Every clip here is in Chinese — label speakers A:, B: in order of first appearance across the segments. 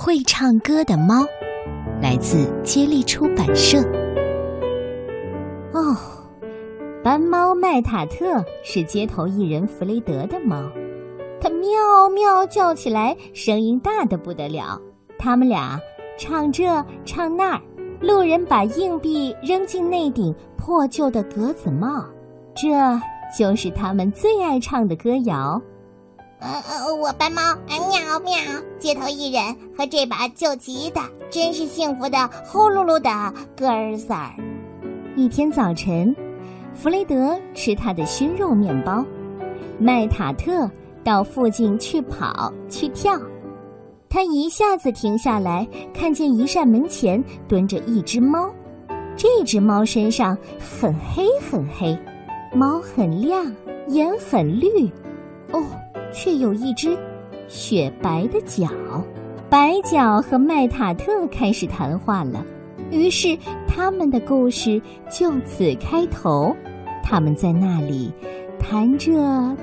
A: 会唱歌的猫，来自接力出版社。
B: 哦，斑猫麦塔特是街头艺人弗雷德的猫，它喵喵叫起来，声音大的不得了。他们俩唱这唱那儿，路人把硬币扔进那顶破旧的格子帽，这就是他们最爱唱的歌谣。
C: 呃呃，我班猫，喵喵，街头艺人和这把旧吉他，真是幸福的呼噜噜的歌儿嗓儿。
B: 一天早晨，弗雷德吃他的熏肉面包，麦塔特到附近去跑去跳。他一下子停下来，看见一扇门前蹲着一只猫，这只猫身上很黑很黑，毛很亮，眼很绿，哦。却有一只雪白的脚，白脚和麦塔特开始谈话了。于是他们的故事就此开头。他们在那里谈这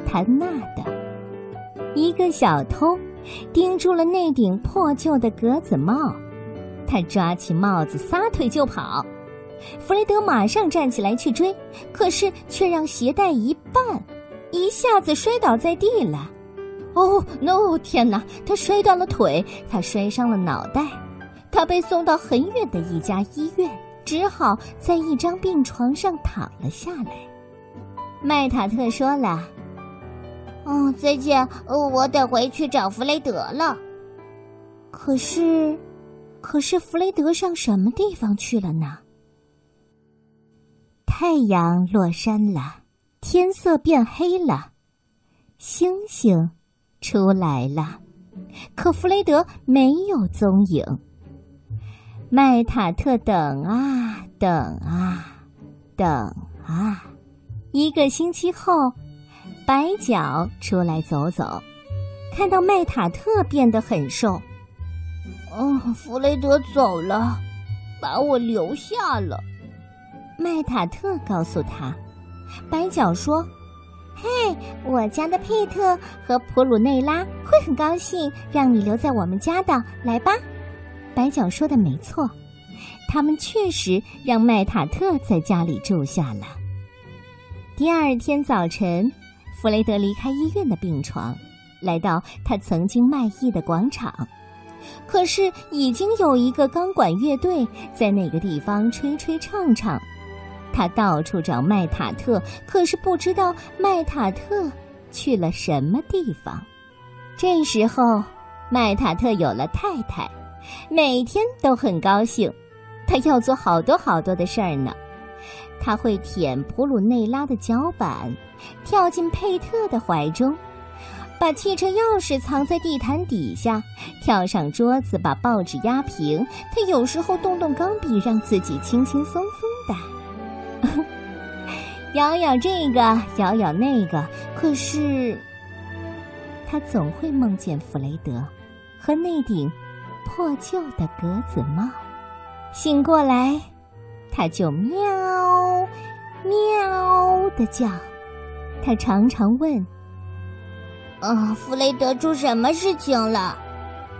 B: 谈那的。一个小偷盯住了那顶破旧的格子帽，他抓起帽子撒腿就跑。弗雷德马上站起来去追，可是却让鞋带一绊，一下子摔倒在地了。哦，no！天哪，他摔断了腿，他摔伤了脑袋，他被送到很远的一家医院，只好在一张病床上躺了下来。麦塔特说了：“
C: 哦，再见，我得回去找弗雷德了。”
B: 可是，可是弗雷德上什么地方去了呢？太阳落山了，天色变黑了，星星。出来了，可弗雷德没有踪影。麦塔特等啊等啊等啊，一个星期后，白脚出来走走，看到麦塔特变得很瘦。
C: 哦，弗雷德走了，把我留下了。
B: 麦塔特告诉他，白脚说。
C: 嘿，我家的佩特和普鲁内拉会很高兴让你留在我们家的。来吧，
B: 白脚说的没错，他们确实让麦塔特在家里住下了。第二天早晨，弗雷德离开医院的病床，来到他曾经卖艺的广场，可是已经有一个钢管乐队在那个地方吹吹唱唱。他到处找麦塔特，可是不知道麦塔特去了什么地方。这时候，麦塔特有了太太，每天都很高兴。他要做好多好多的事儿呢。他会舔普鲁内拉的脚板，跳进佩特的怀中，把汽车钥匙藏在地毯底下，跳上桌子把报纸压平。他有时候动动钢笔，让自己轻轻松松的。咬咬这个，咬咬那个，可是他总会梦见弗雷德和那顶破旧的格子帽。醒过来，他就喵喵的叫。他常常问：“
C: 啊，弗雷德出什么事情了？”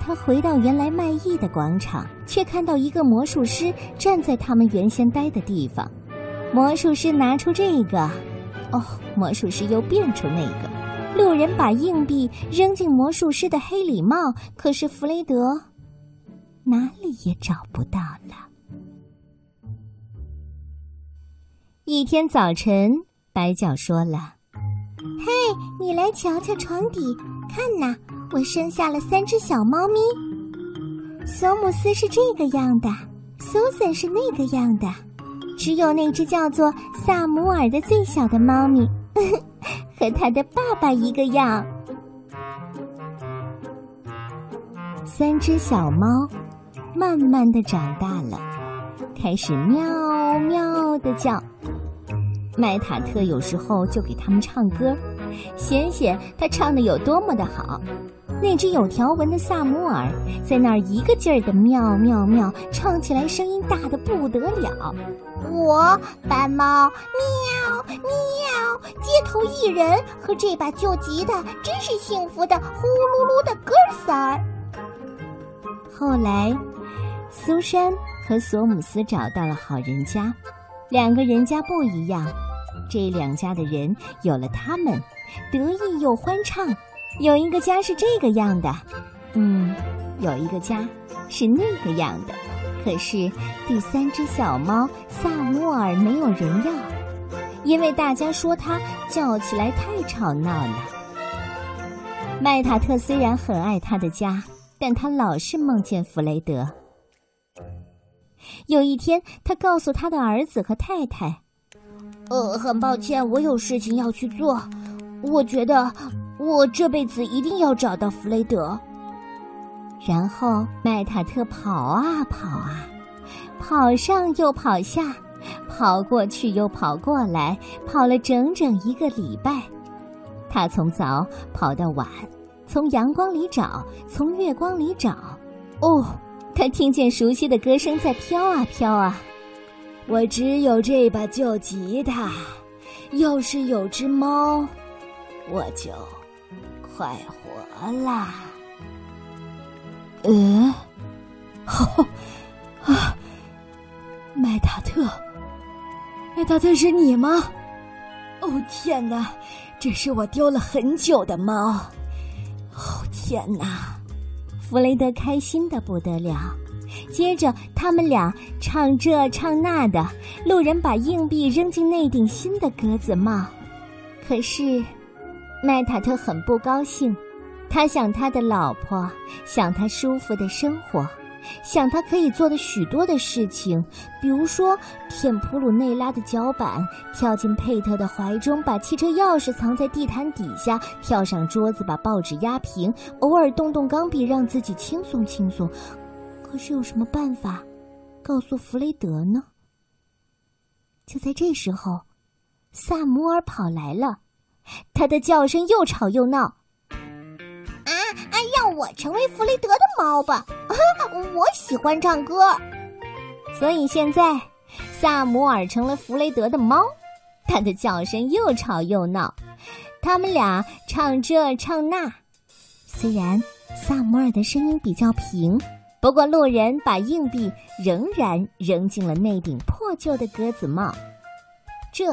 B: 他回到原来卖艺的广场，却看到一个魔术师站在他们原先待的地方。魔术师拿出这个，哦，魔术师又变出那个。路人把硬币扔进魔术师的黑礼帽，可是弗雷德哪里也找不到了。一天早晨，白脚说了：“
C: 嘿，你来瞧瞧床底，看呐，我生下了三只小猫咪。索姆斯是这个样的，苏珊是那个样的。”只有那只叫做萨姆尔的最小的猫咪，和它的爸爸一个样。
B: 三只小猫慢慢的长大了，开始喵喵的叫。麦塔特有时候就给他们唱歌，显显他唱的有多么的好。那只有条纹的萨姆尔在那儿一个劲儿的喵喵喵，唱起来声音大的不得了。
C: 我斑猫喵喵，街头艺人和这把旧吉他真是幸福的呼噜噜的歌儿嗓儿。
B: 后来，苏珊和索姆斯找到了好人家，两个人家不一样。这两家的人有了他们，得意又欢畅。有一个家是这个样的，嗯，有一个家是那个样的。可是第三只小猫萨摩尔没有人要，因为大家说它叫起来太吵闹了。麦塔特虽然很爱他的家，但他老是梦见弗雷德。有一天，他告诉他的儿子和太太。
C: 呃，很抱歉，我有事情要去做。我觉得我这辈子一定要找到弗雷德。
B: 然后麦塔特跑啊跑啊，跑上又跑下，跑过去又跑过来，跑了整整一个礼拜。他从早跑到晚，从阳光里找，从月光里找。哦，他听见熟悉的歌声在飘啊飘啊。
D: 我只有这把旧吉他，要是有只猫，我就快活啦。
E: 嗯，哦，啊，麦塔特，麦塔特是你吗？哦天哪，这是我丢了很久的猫。哦天哪，
B: 弗雷德开心的不得了。接着，他们俩唱这唱那的，路人把硬币扔进那顶新的格子帽。可是，麦塔特很不高兴，他想他的老婆，想他舒服的生活，想他可以做的许多的事情，比如说舔普鲁内拉的脚板，跳进佩特的怀中，把汽车钥匙藏在地毯底下，跳上桌子把报纸压平，偶尔动动钢笔让自己轻松轻松。可是有什么办法告诉弗雷德呢？就在这时候，萨摩尔跑来了，他的叫声又吵又闹。
C: 啊啊！让我成为弗雷德的猫吧！啊我喜欢唱歌，
B: 所以现在萨摩尔成了弗雷德的猫，它的叫声又吵又闹。他们俩唱这唱那，虽然萨摩尔的声音比较平。不过，路人把硬币仍然扔进了那顶破旧的鸽子帽，这，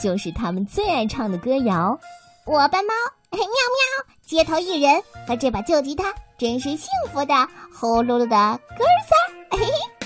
B: 就是他们最爱唱的歌谣。
C: 我扮猫，喵喵，街头艺人和这把旧吉他，真是幸福的呼噜噜的哥仨。嘿嘿。